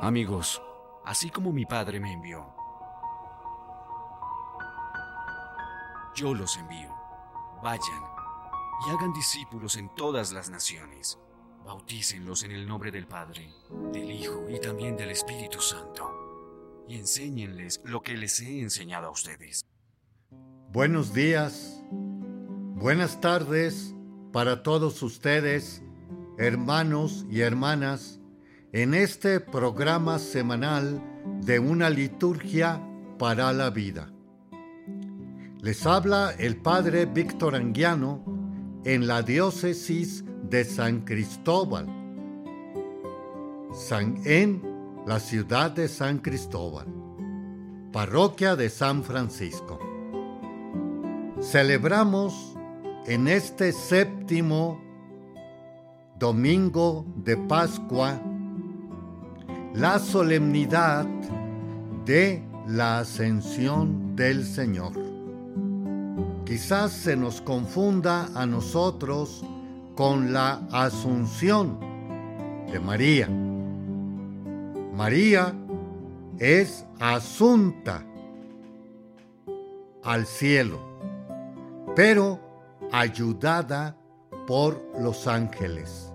Amigos, así como mi Padre me envió, yo los envío. Vayan y hagan discípulos en todas las naciones. Bautícenlos en el nombre del Padre, del Hijo y también del Espíritu Santo. Y enséñenles lo que les he enseñado a ustedes. Buenos días, buenas tardes para todos ustedes, hermanos y hermanas, en este programa semanal de una liturgia para la vida. Les habla el Padre Víctor Anguiano en la diócesis de San Cristóbal, San, en la ciudad de San Cristóbal, parroquia de San Francisco. Celebramos en este séptimo domingo de Pascua la solemnidad de la ascensión del Señor. Quizás se nos confunda a nosotros con la asunción de María. María es asunta al cielo, pero ayudada por los ángeles.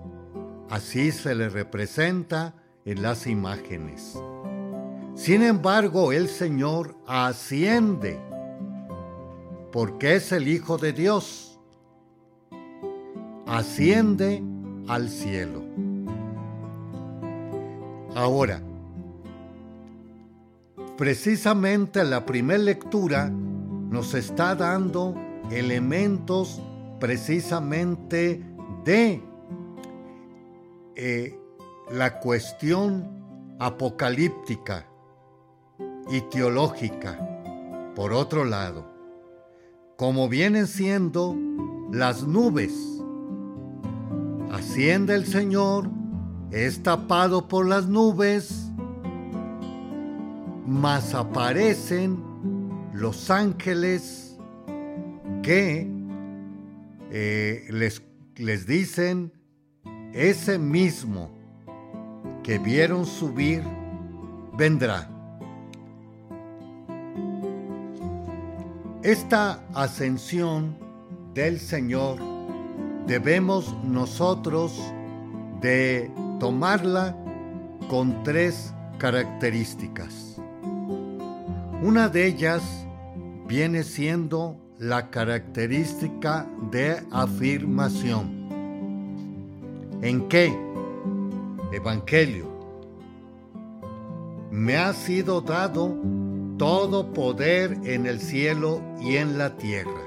Así se le representa en las imágenes. Sin embargo, el Señor asciende porque es el Hijo de Dios. Asciende al cielo. Ahora, precisamente la primera lectura nos está dando elementos precisamente de eh, la cuestión apocalíptica y teológica, por otro lado, como vienen siendo las nubes. Asciende el Señor, es tapado por las nubes, mas aparecen los ángeles que eh, les, les dicen ese mismo que vieron subir vendrá. Esta ascensión del Señor debemos nosotros de tomarla con tres características. Una de ellas viene siendo la característica de afirmación. ¿En qué? Evangelio. Me ha sido dado todo poder en el cielo y en la tierra.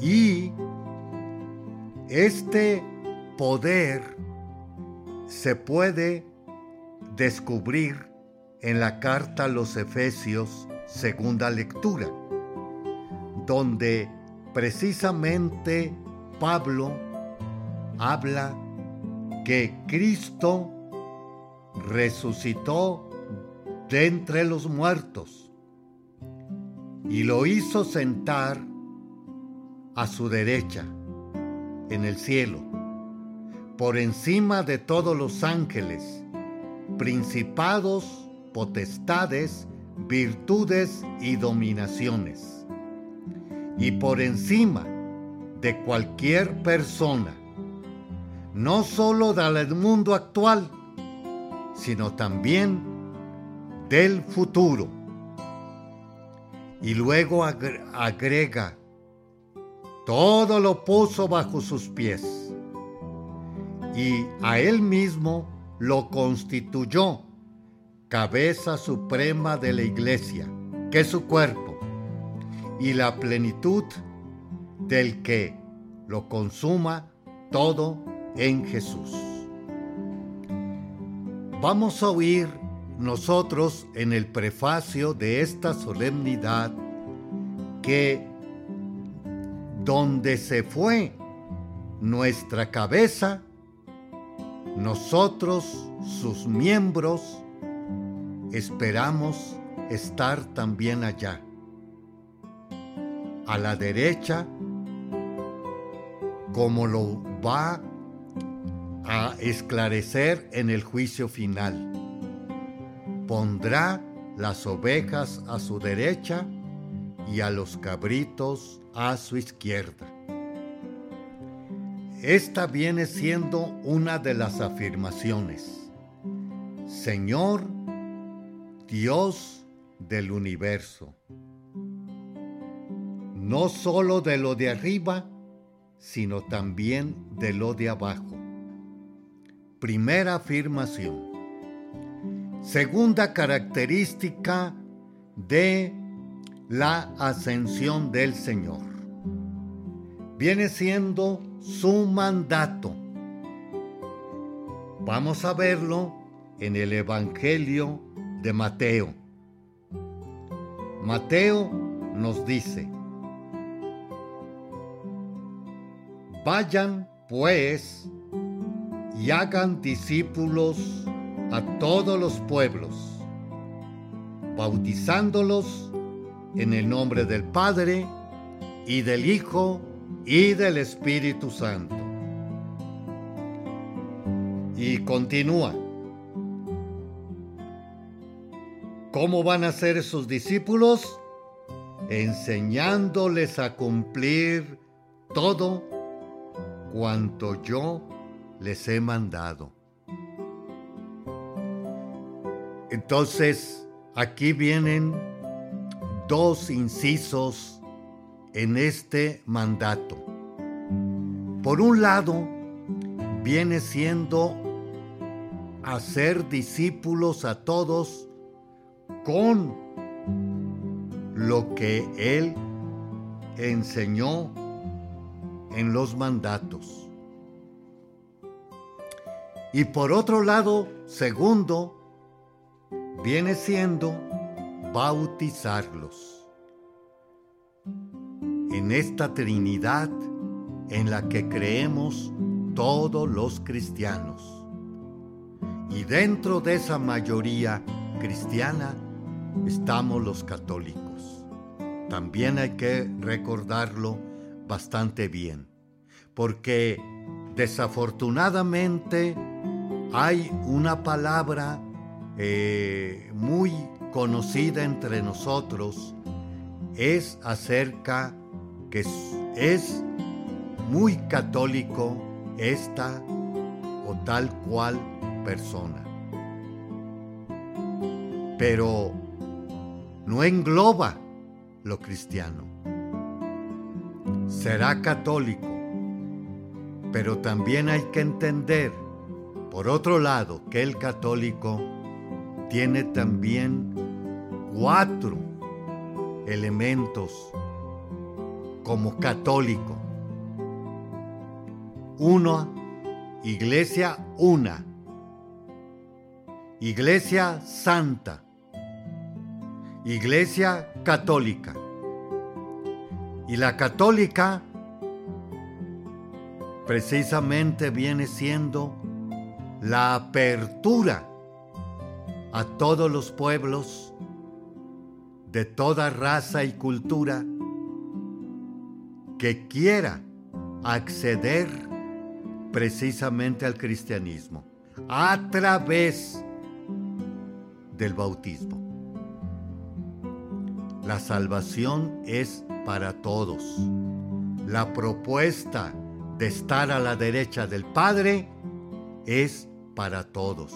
Y este poder se puede descubrir en la carta a los Efesios, segunda lectura, donde precisamente Pablo habla que Cristo resucitó de entre los muertos y lo hizo sentar a su derecha en el cielo, por encima de todos los ángeles, principados, potestades, virtudes y dominaciones, y por encima de cualquier persona no solo del mundo actual, sino también del futuro. Y luego agrega, todo lo puso bajo sus pies y a él mismo lo constituyó cabeza suprema de la iglesia, que es su cuerpo, y la plenitud del que lo consuma todo en Jesús. Vamos a oír nosotros en el prefacio de esta solemnidad que donde se fue nuestra cabeza, nosotros, sus miembros, esperamos estar también allá. A la derecha, como lo va a esclarecer en el juicio final. Pondrá las ovejas a su derecha y a los cabritos a su izquierda. Esta viene siendo una de las afirmaciones. Señor, Dios del universo. No solo de lo de arriba, sino también de lo de abajo. Primera afirmación. Segunda característica de la ascensión del Señor. Viene siendo su mandato. Vamos a verlo en el Evangelio de Mateo. Mateo nos dice, vayan pues y hagan discípulos a todos los pueblos, bautizándolos en el nombre del Padre y del Hijo y del Espíritu Santo. Y continúa. ¿Cómo van a ser sus discípulos? Enseñándoles a cumplir todo cuanto yo les he mandado. Entonces, aquí vienen dos incisos en este mandato. Por un lado, viene siendo hacer discípulos a todos con lo que Él enseñó en los mandatos. Y por otro lado, segundo, viene siendo bautizarlos en esta Trinidad en la que creemos todos los cristianos. Y dentro de esa mayoría cristiana estamos los católicos. También hay que recordarlo bastante bien, porque desafortunadamente hay una palabra eh, muy conocida entre nosotros es acerca que es muy católico esta o tal cual persona. Pero no engloba lo cristiano. Será católico, pero también hay que entender, por otro lado, que el católico tiene también cuatro elementos como católico. Uno, iglesia una, iglesia santa, iglesia católica. Y la católica precisamente viene siendo la apertura a todos los pueblos de toda raza y cultura que quiera acceder precisamente al cristianismo a través del bautismo. La salvación es para todos. La propuesta de estar a la derecha del Padre es para todos.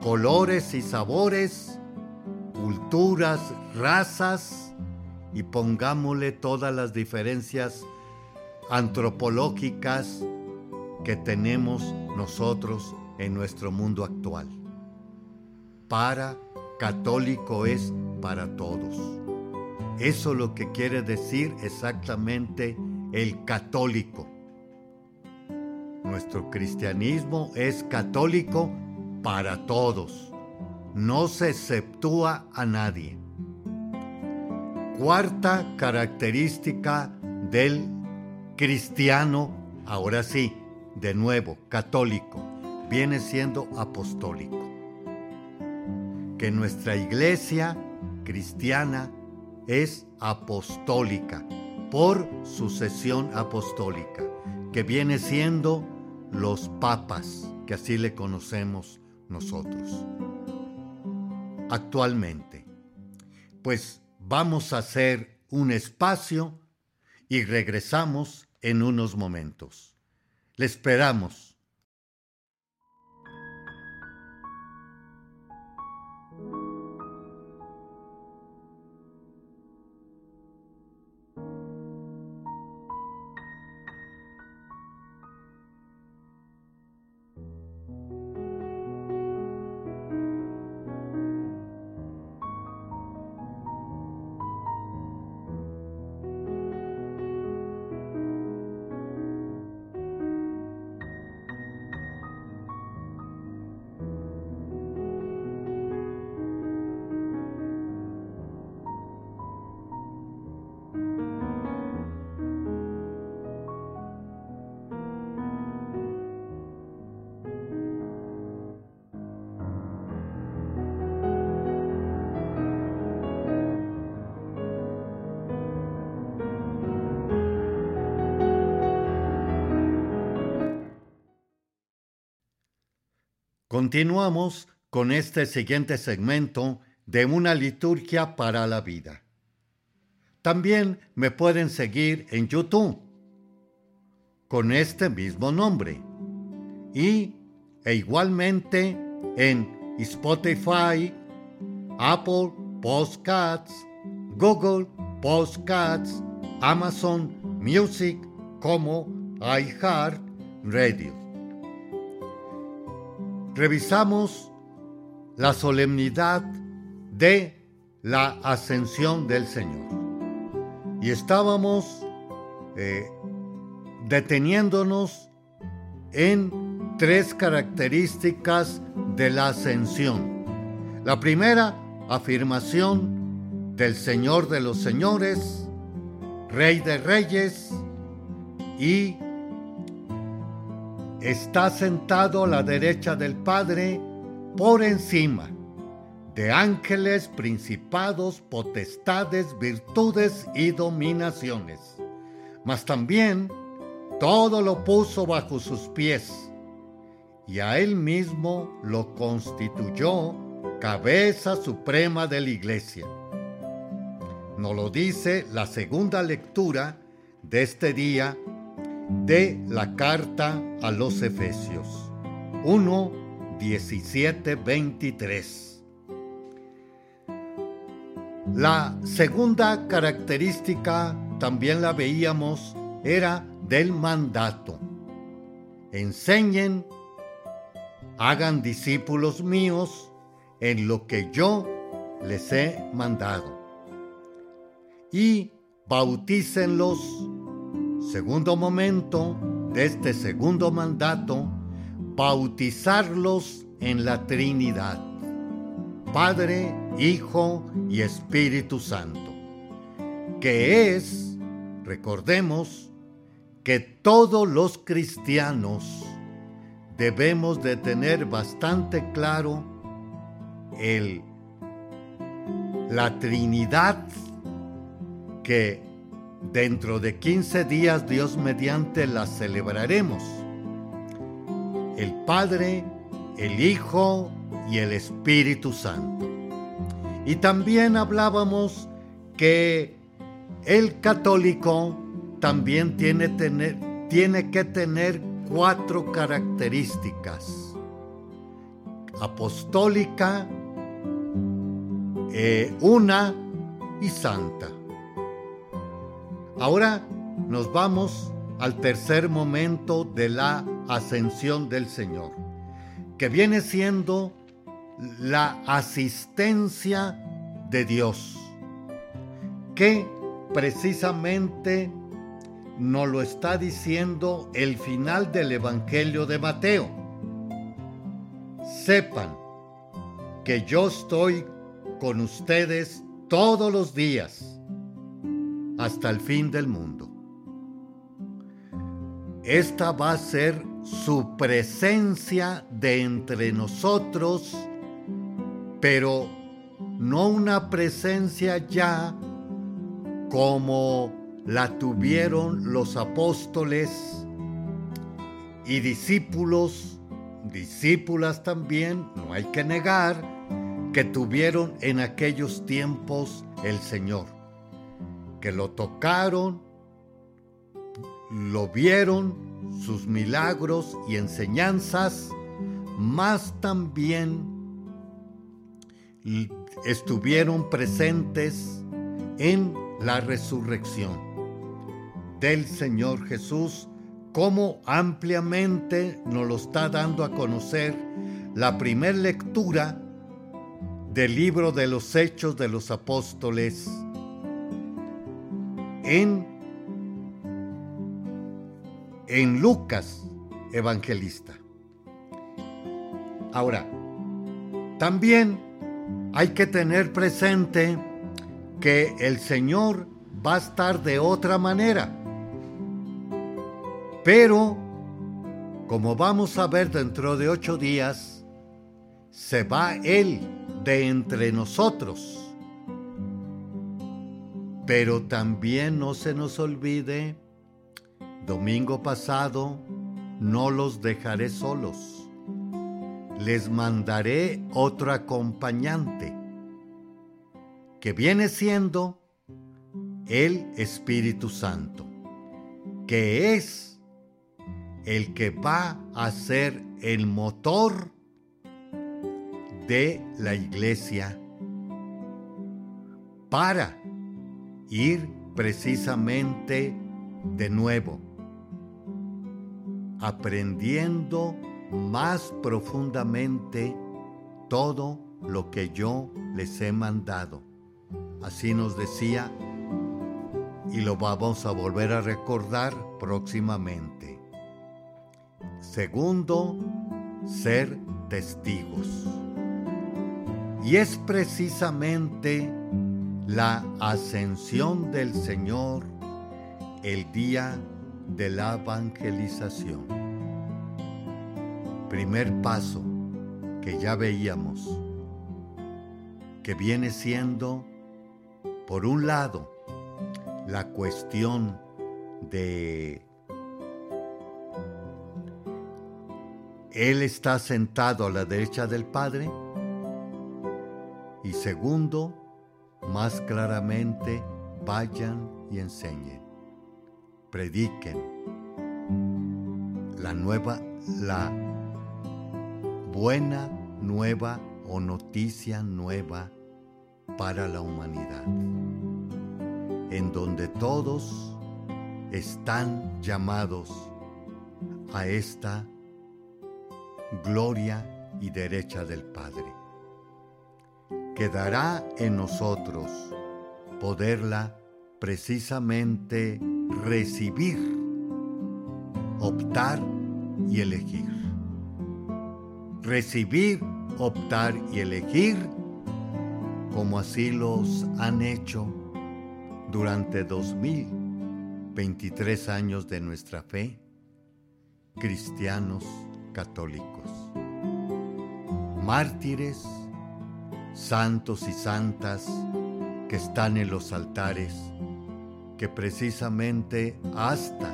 Colores y sabores, culturas, razas, y pongámosle todas las diferencias antropológicas que tenemos nosotros en nuestro mundo actual. Para católico es para todos. Eso es lo que quiere decir exactamente el católico. Nuestro cristianismo es católico para todos. No se exceptúa a nadie. Cuarta característica del cristiano, ahora sí, de nuevo, católico, viene siendo apostólico. Que nuestra iglesia cristiana es apostólica por sucesión apostólica, que viene siendo los papas, que así le conocemos nosotros actualmente. Pues vamos a hacer un espacio y regresamos en unos momentos. Le esperamos. Continuamos con este siguiente segmento de una liturgia para la vida. También me pueden seguir en YouTube con este mismo nombre y e igualmente en Spotify, Apple Podcasts, Google Podcasts, Amazon Music como iHeart Radio revisamos la solemnidad de la ascensión del Señor. Y estábamos eh, deteniéndonos en tres características de la ascensión. La primera, afirmación del Señor de los Señores, Rey de Reyes y está sentado a la derecha del Padre por encima de ángeles, principados, potestades, virtudes y dominaciones. Mas también todo lo puso bajo sus pies y a él mismo lo constituyó cabeza suprema de la iglesia. Nos lo dice la segunda lectura de este día de la carta a los Efesios 1, 17, 23. La segunda característica, también la veíamos, era del mandato. Enseñen, hagan discípulos míos en lo que yo les he mandado. Y bautícenlos Segundo momento de este segundo mandato, bautizarlos en la Trinidad, Padre, Hijo y Espíritu Santo, que es, recordemos, que todos los cristianos debemos de tener bastante claro el la Trinidad que Dentro de 15 días, Dios mediante, la celebraremos. El Padre, el Hijo y el Espíritu Santo. Y también hablábamos que el católico también tiene, tener, tiene que tener cuatro características. Apostólica, eh, una y santa. Ahora nos vamos al tercer momento de la ascensión del Señor, que viene siendo la asistencia de Dios, que precisamente nos lo está diciendo el final del Evangelio de Mateo. Sepan que yo estoy con ustedes todos los días hasta el fin del mundo. Esta va a ser su presencia de entre nosotros, pero no una presencia ya como la tuvieron los apóstoles y discípulos, discípulas también, no hay que negar, que tuvieron en aquellos tiempos el Señor, que lo tocaron, lo vieron, sus milagros y enseñanzas, más también estuvieron presentes en la resurrección del Señor Jesús, como ampliamente nos lo está dando a conocer la primera lectura del libro de los Hechos de los Apóstoles en, en Lucas Evangelista. Ahora, también hay que tener presente que el Señor va a estar de otra manera. Pero, como vamos a ver dentro de ocho días, se va Él de entre nosotros. Pero también no se nos olvide, domingo pasado, no los dejaré solos. Les mandaré otro acompañante, que viene siendo el Espíritu Santo, que es el que va a ser el motor de la iglesia para ir precisamente de nuevo, aprendiendo más profundamente todo lo que yo les he mandado. Así nos decía y lo vamos a volver a recordar próximamente. Segundo, ser testigos. Y es precisamente la ascensión del Señor el día de la evangelización. Primer paso que ya veíamos, que viene siendo, por un lado, la cuestión de Él está sentado a la derecha del Padre y segundo, más claramente, vayan y enseñen, prediquen. La nueva, la buena nueva o noticia nueva para la humanidad, en donde todos están llamados a esta gloria y derecha del Padre quedará en nosotros poderla precisamente recibir, optar y elegir. Recibir, optar y elegir como así los han hecho durante 2023 años de nuestra fe, cristianos católicos, mártires, santos y santas que están en los altares, que precisamente hasta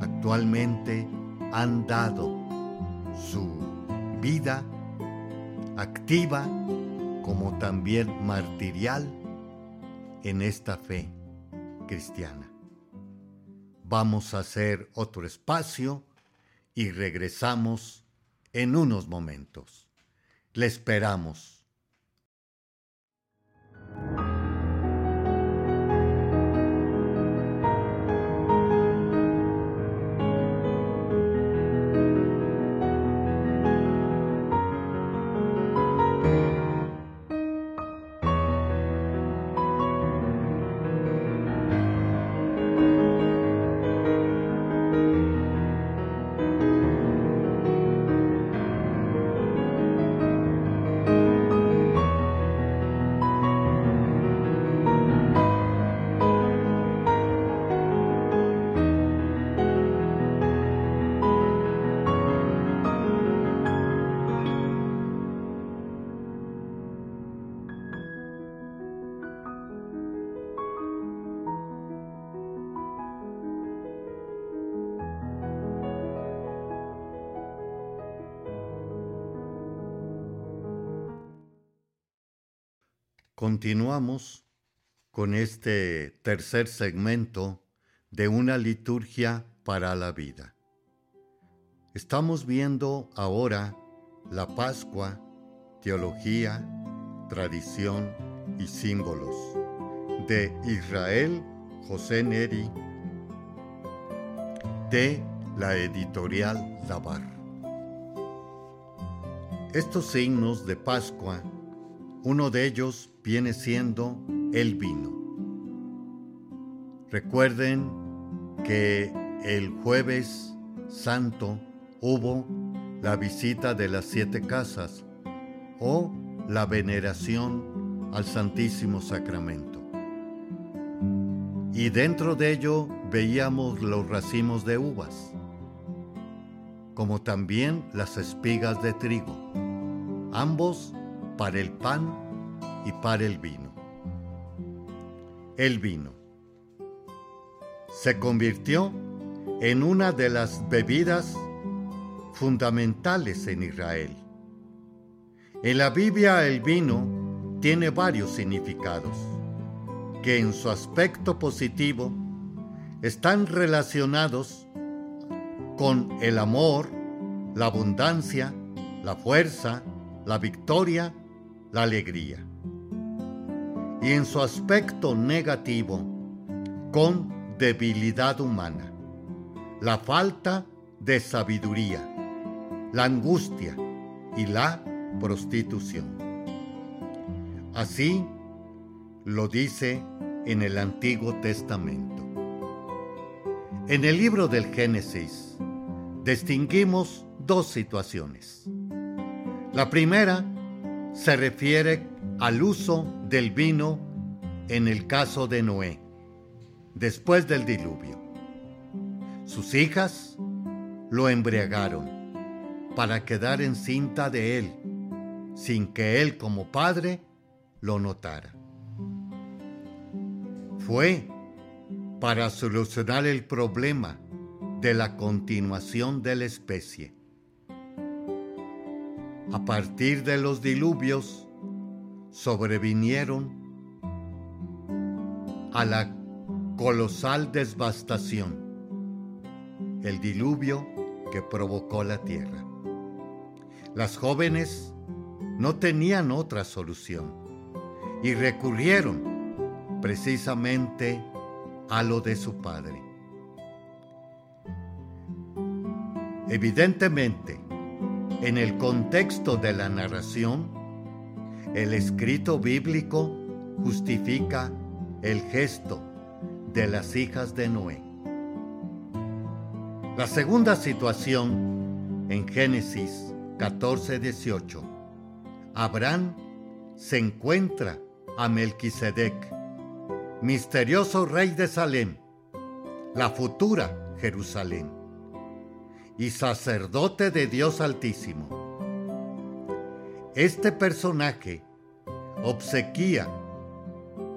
actualmente han dado su vida activa como también martirial en esta fe cristiana. Vamos a hacer otro espacio y regresamos en unos momentos. Le esperamos. Continuamos con este tercer segmento de una liturgia para la vida. Estamos viendo ahora la Pascua, teología, tradición y símbolos de Israel José Neri de la editorial Dabar. Estos signos de Pascua, uno de ellos viene siendo el vino. Recuerden que el jueves santo hubo la visita de las siete casas o la veneración al Santísimo Sacramento. Y dentro de ello veíamos los racimos de uvas, como también las espigas de trigo, ambos para el pan y para el vino. El vino se convirtió en una de las bebidas fundamentales en Israel. En la Biblia el vino tiene varios significados que en su aspecto positivo están relacionados con el amor, la abundancia, la fuerza, la victoria, la alegría. Y en su aspecto negativo, con debilidad humana, la falta de sabiduría, la angustia y la prostitución. Así lo dice en el Antiguo Testamento. En el libro del Génesis distinguimos dos situaciones. La primera se refiere al uso del vino en el caso de Noé, después del diluvio. Sus hijas lo embriagaron para quedar encinta de él, sin que él como padre lo notara. Fue para solucionar el problema de la continuación de la especie. A partir de los diluvios sobrevinieron a la colosal devastación, el diluvio que provocó la tierra. Las jóvenes no tenían otra solución y recurrieron precisamente a lo de su padre. Evidentemente, en el contexto de la narración, el escrito bíblico justifica el gesto de las hijas de Noé. La segunda situación en Génesis 14:18. Abraham se encuentra a Melquisedec, misterioso rey de Salem, la futura Jerusalén, y sacerdote de Dios Altísimo. Este personaje obsequia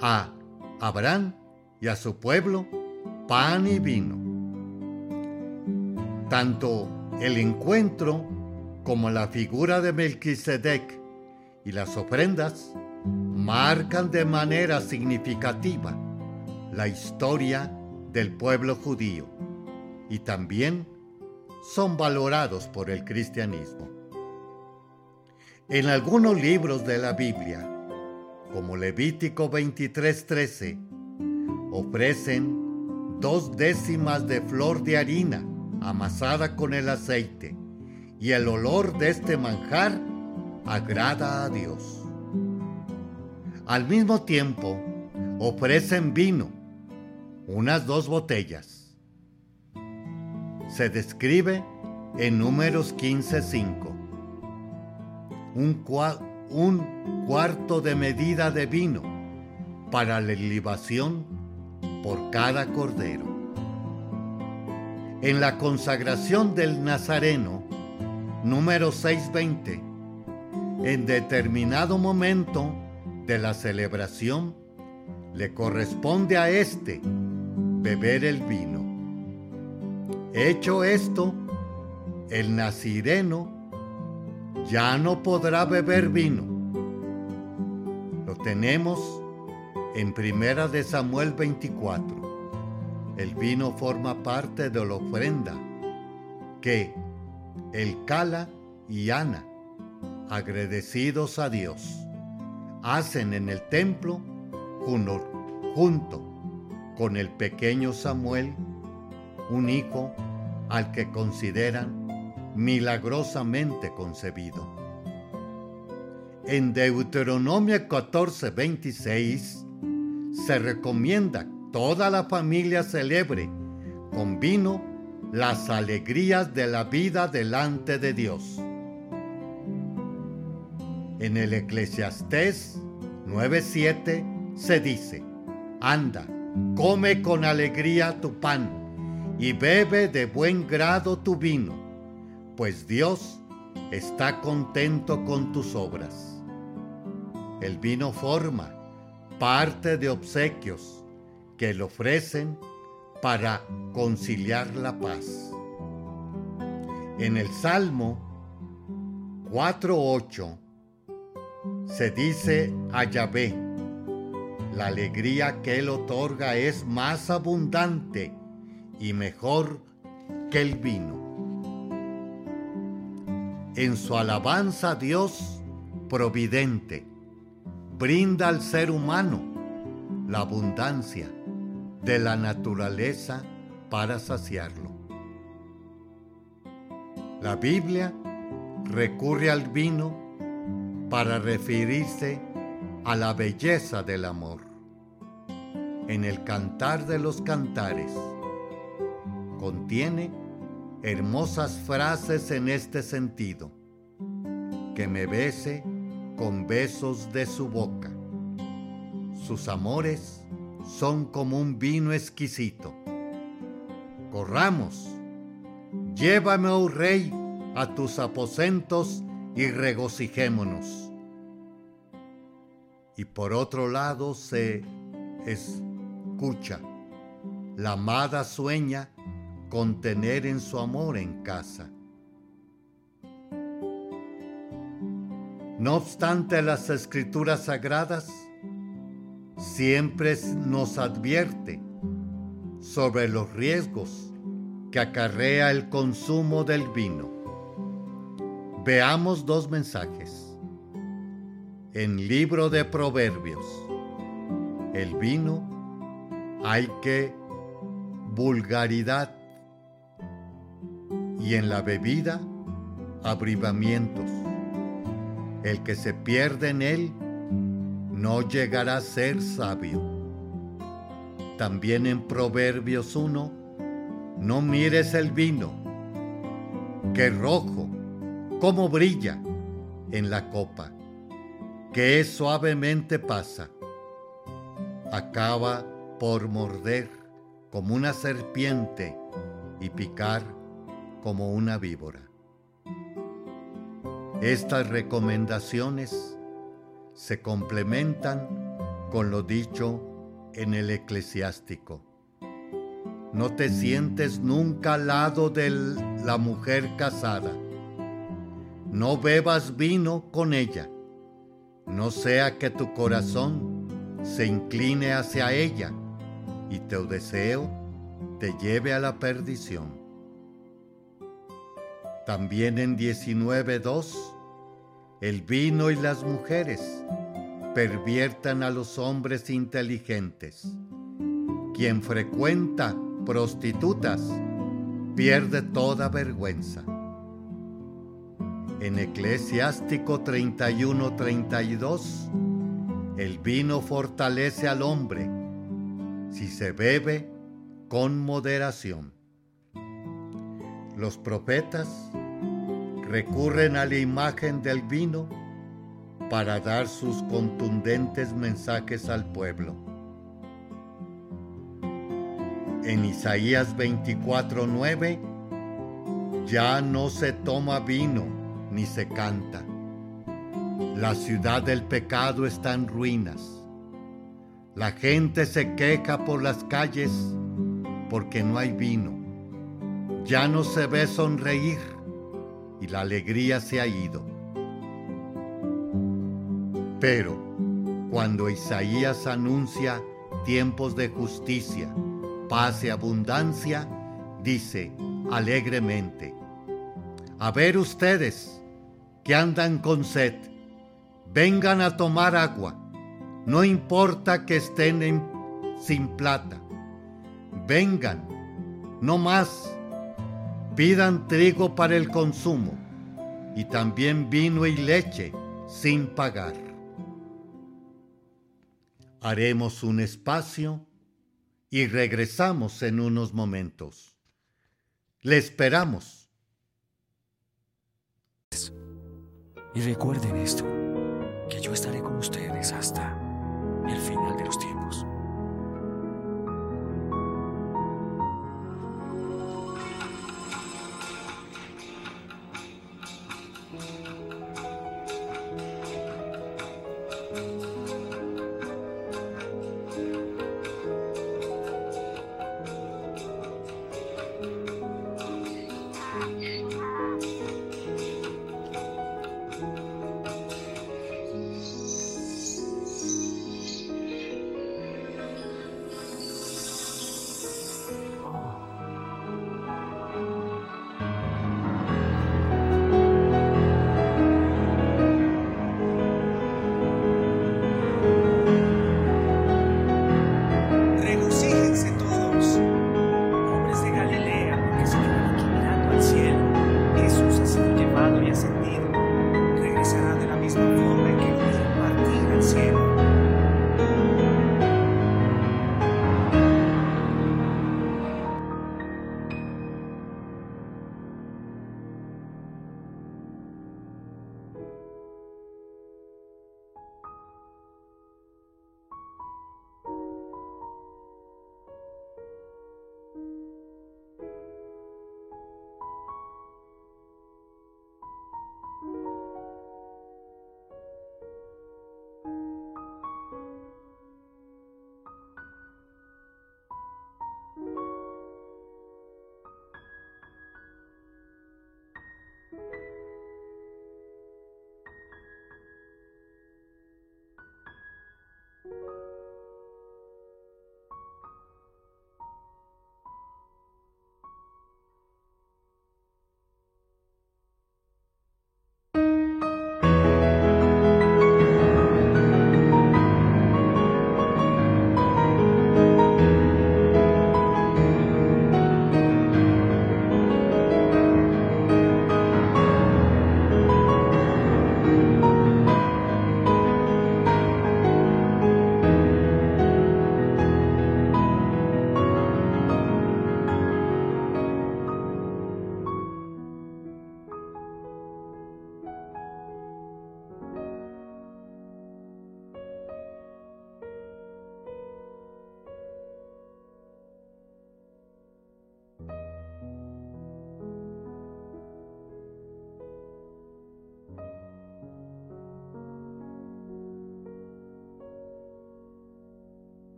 a Abraham y a su pueblo pan y vino. Tanto el encuentro como la figura de Melquisedec y las ofrendas marcan de manera significativa la historia del pueblo judío y también son valorados por el cristianismo. En algunos libros de la Biblia, como Levítico 23:13, ofrecen dos décimas de flor de harina amasada con el aceite y el olor de este manjar agrada a Dios. Al mismo tiempo, ofrecen vino, unas dos botellas. Se describe en números 15.5. Un, un cuarto de medida de vino para la libación por cada cordero. En la consagración del Nazareno, número 620. En determinado momento de la celebración, le corresponde a éste beber el vino. Hecho esto, el nazireno ya no podrá beber vino. Lo Tenemos en Primera de Samuel 24, el vino forma parte de la ofrenda que el Cala y Ana, agradecidos a Dios, hacen en el templo junto con el pequeño Samuel, un hijo al que consideran milagrosamente concebido. En Deuteronomio 14, 26 se recomienda toda la familia celebre con vino las alegrías de la vida delante de Dios. En el Eclesiastés 9:7 se dice, anda, come con alegría tu pan y bebe de buen grado tu vino, pues Dios está contento con tus obras. El vino forma parte de obsequios que le ofrecen para conciliar la paz. En el Salmo 4.8 se dice a Yahvé, la alegría que Él otorga es más abundante y mejor que el vino. En su alabanza Dios providente, brinda al ser humano la abundancia de la naturaleza para saciarlo. La Biblia recurre al vino para referirse a la belleza del amor. En el Cantar de los Cantares contiene hermosas frases en este sentido. Que me bese con besos de su boca. Sus amores son como un vino exquisito. Corramos, llévame, oh rey, a tus aposentos y regocijémonos. Y por otro lado se escucha, la amada sueña con tener en su amor en casa. No obstante, las escrituras sagradas siempre nos advierte sobre los riesgos que acarrea el consumo del vino. Veamos dos mensajes. En libro de Proverbios, el vino hay que vulgaridad y en la bebida abrivamientos el que se pierde en él no llegará a ser sabio. También en Proverbios 1, no mires el vino, que rojo, como brilla en la copa, que suavemente pasa. Acaba por morder como una serpiente y picar como una víbora. Estas recomendaciones se complementan con lo dicho en el eclesiástico. No te sientes nunca al lado de la mujer casada. No bebas vino con ella. No sea que tu corazón se incline hacia ella y tu deseo te lleve a la perdición. También en 19.2, el vino y las mujeres perviertan a los hombres inteligentes. Quien frecuenta prostitutas pierde toda vergüenza. En Eclesiástico 31-32, el vino fortalece al hombre si se bebe con moderación. Los profetas recurren a la imagen del vino para dar sus contundentes mensajes al pueblo. En Isaías 24:9 ya no se toma vino ni se canta. La ciudad del pecado está en ruinas. La gente se queja por las calles porque no hay vino ya no se ve sonreír y la alegría se ha ido. Pero cuando Isaías anuncia tiempos de justicia, paz y abundancia, dice alegremente, a ver ustedes que andan con sed, vengan a tomar agua, no importa que estén sin plata, vengan, no más, pidan trigo para el consumo y también vino y leche sin pagar. Haremos un espacio y regresamos en unos momentos. Le esperamos. Y recuerden esto, que yo estaré con ustedes hasta el final de los tiempos.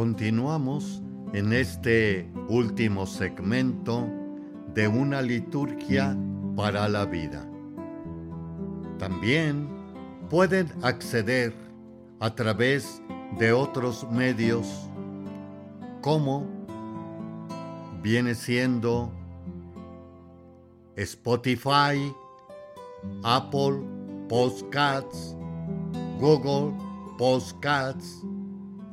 Continuamos en este último segmento de una liturgia para la vida. También pueden acceder a través de otros medios como viene siendo Spotify, Apple Podcasts, Google Podcasts,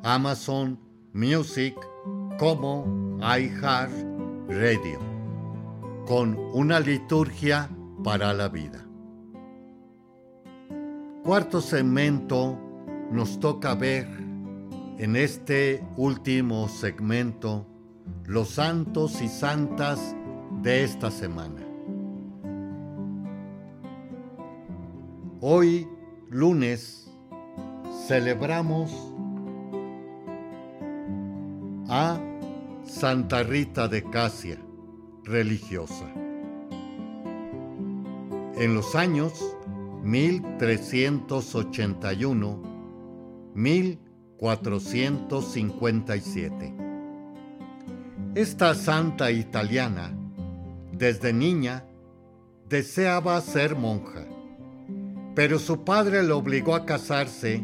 Amazon Music como iHeart Radio, con una liturgia para la vida. Cuarto segmento nos toca ver en este último segmento los santos y santas de esta semana. Hoy, lunes, celebramos a Santa Rita de Casia, religiosa. En los años 1381-1457. Esta santa italiana, desde niña, deseaba ser monja, pero su padre le obligó a casarse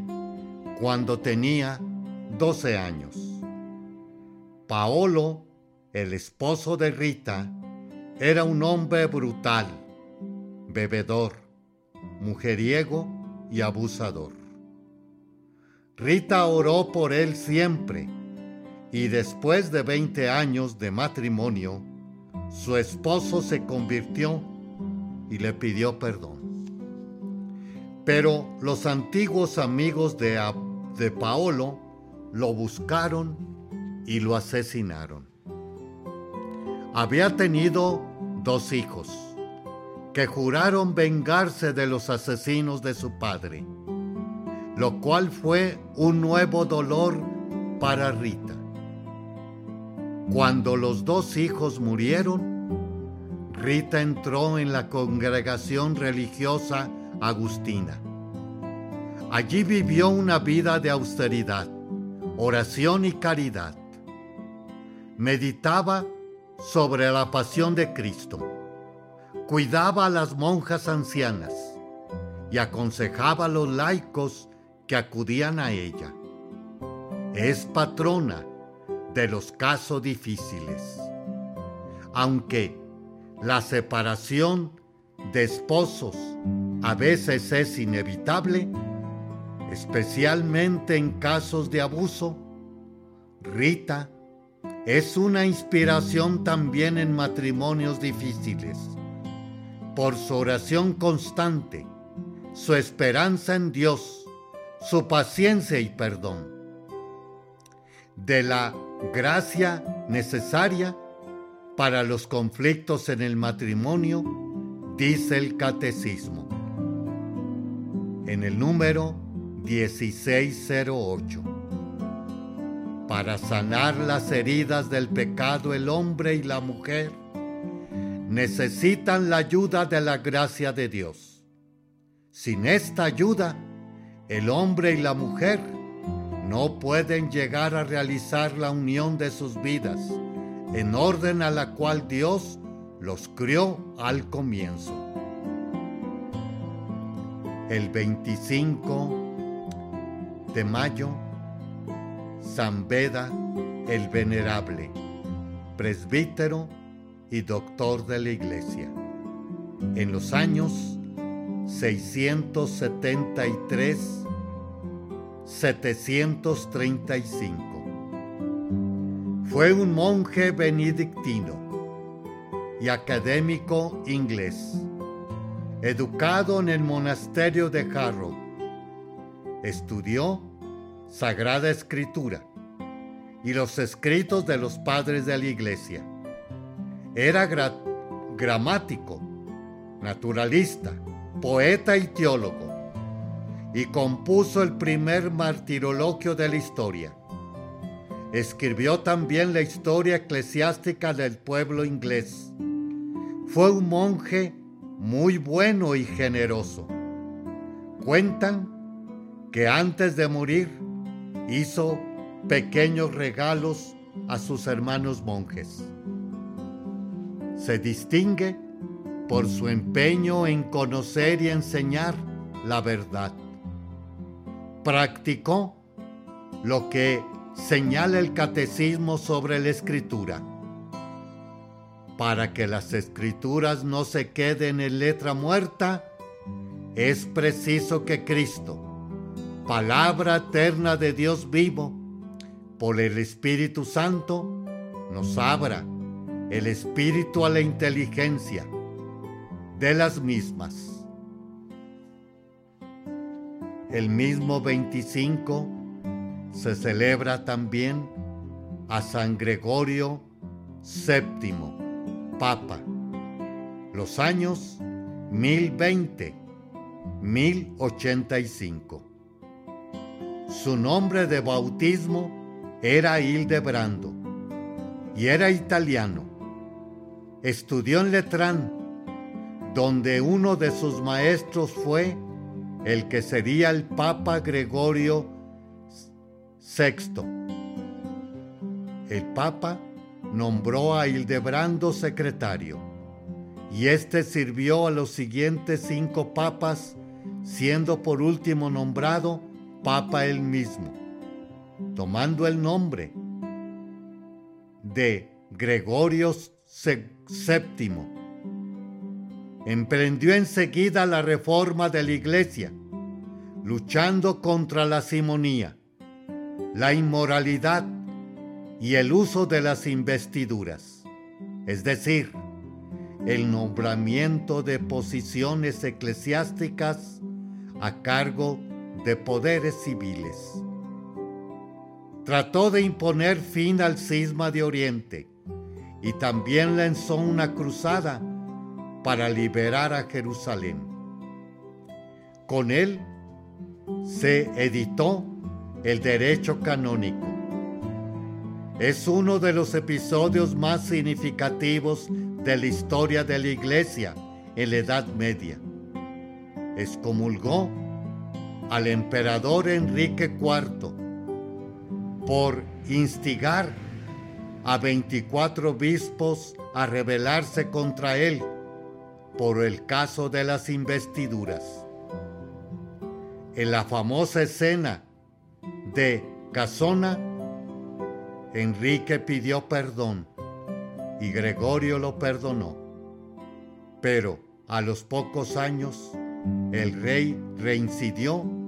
cuando tenía 12 años. Paolo, el esposo de Rita, era un hombre brutal, bebedor, mujeriego y abusador. Rita oró por él siempre y después de 20 años de matrimonio, su esposo se convirtió y le pidió perdón. Pero los antiguos amigos de, de Paolo lo buscaron y lo asesinaron. Había tenido dos hijos que juraron vengarse de los asesinos de su padre, lo cual fue un nuevo dolor para Rita. Cuando los dos hijos murieron, Rita entró en la congregación religiosa agustina. Allí vivió una vida de austeridad, oración y caridad. Meditaba sobre la pasión de Cristo. Cuidaba a las monjas ancianas y aconsejaba a los laicos que acudían a ella. Es patrona de los casos difíciles. Aunque la separación de esposos a veces es inevitable, especialmente en casos de abuso, Rita es una inspiración también en matrimonios difíciles. Por su oración constante, su esperanza en Dios, su paciencia y perdón. De la gracia necesaria para los conflictos en el matrimonio, dice el catecismo. En el número 1608. Para sanar las heridas del pecado el hombre y la mujer necesitan la ayuda de la gracia de Dios. Sin esta ayuda, el hombre y la mujer no pueden llegar a realizar la unión de sus vidas en orden a la cual Dios los crió al comienzo. El 25 de mayo, San Beda el Venerable, presbítero y doctor de la Iglesia. En los años 673 735. Fue un monje benedictino y académico inglés, educado en el monasterio de Harrow. Estudió Sagrada Escritura y los escritos de los padres de la iglesia. Era gramático, naturalista, poeta y teólogo y compuso el primer martirologio de la historia. Escribió también la historia eclesiástica del pueblo inglés. Fue un monje muy bueno y generoso. Cuentan que antes de morir hizo pequeños regalos a sus hermanos monjes. Se distingue por su empeño en conocer y enseñar la verdad practicó lo que señala el catecismo sobre la escritura. Para que las escrituras no se queden en letra muerta, es preciso que Cristo, palabra eterna de Dios vivo, por el Espíritu Santo, nos abra el espíritu a la inteligencia de las mismas el mismo 25 se celebra también a San Gregorio VII, Papa. Los años 1020, 1085. Su nombre de bautismo era Hildebrando y era italiano. Estudió en Letrán, donde uno de sus maestros fue el que sería el Papa Gregorio VI. El Papa nombró a Hildebrando secretario, y éste sirvió a los siguientes cinco papas, siendo por último nombrado papa él mismo, tomando el nombre de Gregorio VII. Emprendió enseguida la reforma de la iglesia, luchando contra la simonía, la inmoralidad y el uso de las investiduras, es decir, el nombramiento de posiciones eclesiásticas a cargo de poderes civiles. Trató de imponer fin al cisma de Oriente y también lanzó una cruzada para liberar a Jerusalén. Con él se editó el derecho canónico. Es uno de los episodios más significativos de la historia de la Iglesia en la Edad Media. Excomulgó al emperador Enrique IV por instigar a 24 obispos a rebelarse contra él por el caso de las investiduras. En la famosa escena de Casona, Enrique pidió perdón y Gregorio lo perdonó. Pero a los pocos años, el rey reincidió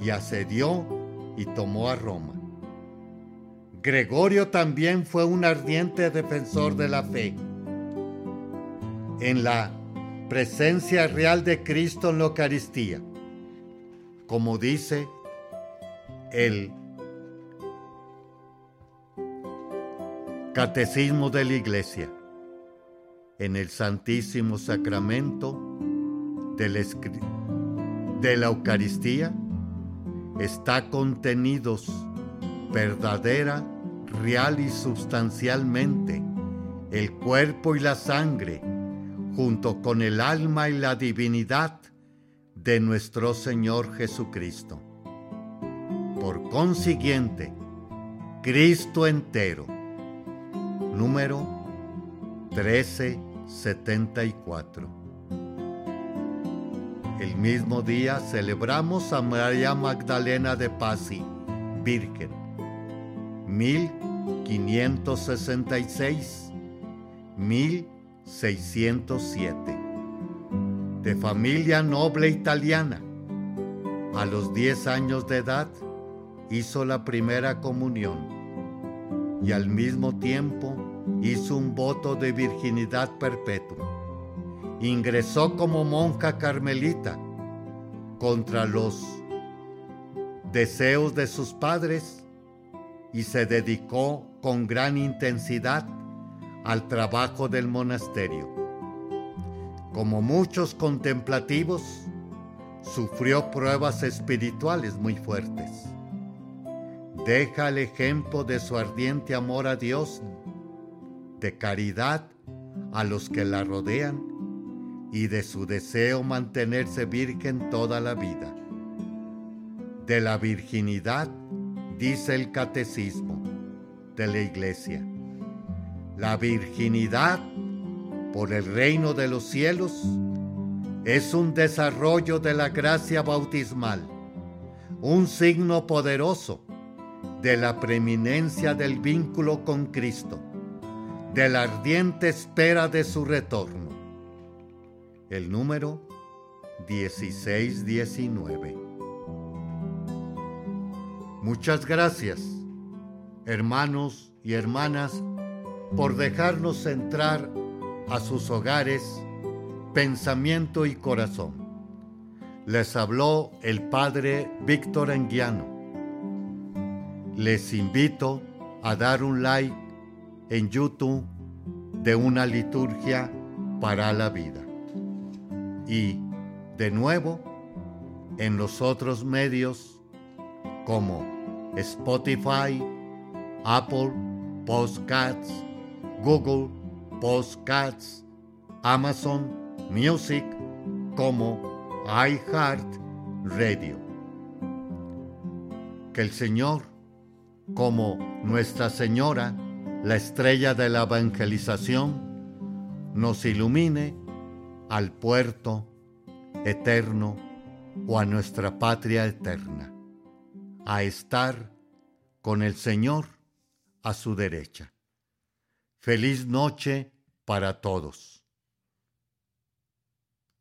y asedió y tomó a Roma. Gregorio también fue un ardiente defensor de la fe. En la presencia real de Cristo en la Eucaristía, como dice el Catecismo de la Iglesia, en el Santísimo Sacramento de la, de la Eucaristía está contenidos verdadera, real y sustancialmente el cuerpo y la sangre, junto con el alma y la divinidad de nuestro Señor Jesucristo. Por consiguiente, Cristo entero. Número 1374. El mismo día celebramos a María Magdalena de Pasi, Virgen. 1566 1607. De familia noble italiana. A los 10 años de edad hizo la primera comunión y al mismo tiempo hizo un voto de virginidad perpetua. Ingresó como monja carmelita contra los deseos de sus padres y se dedicó con gran intensidad al trabajo del monasterio. Como muchos contemplativos, sufrió pruebas espirituales muy fuertes. Deja el ejemplo de su ardiente amor a Dios, de caridad a los que la rodean y de su deseo mantenerse virgen toda la vida. De la virginidad dice el catecismo de la iglesia. La virginidad por el reino de los cielos es un desarrollo de la gracia bautismal, un signo poderoso de la preeminencia del vínculo con Cristo, de la ardiente espera de su retorno. El número 1619. Muchas gracias, hermanos y hermanas, por dejarnos entrar a sus hogares, pensamiento y corazón. Les habló el Padre Víctor Anguiano les invito a dar un like en YouTube de una liturgia para la vida. Y de nuevo en los otros medios como Spotify, Apple Podcasts, Google Podcasts, Amazon Music como iHeart Radio. Que el Señor como Nuestra Señora la estrella de la evangelización nos ilumine al puerto eterno o a nuestra patria eterna, a estar con el Señor a su derecha. Feliz noche para todos.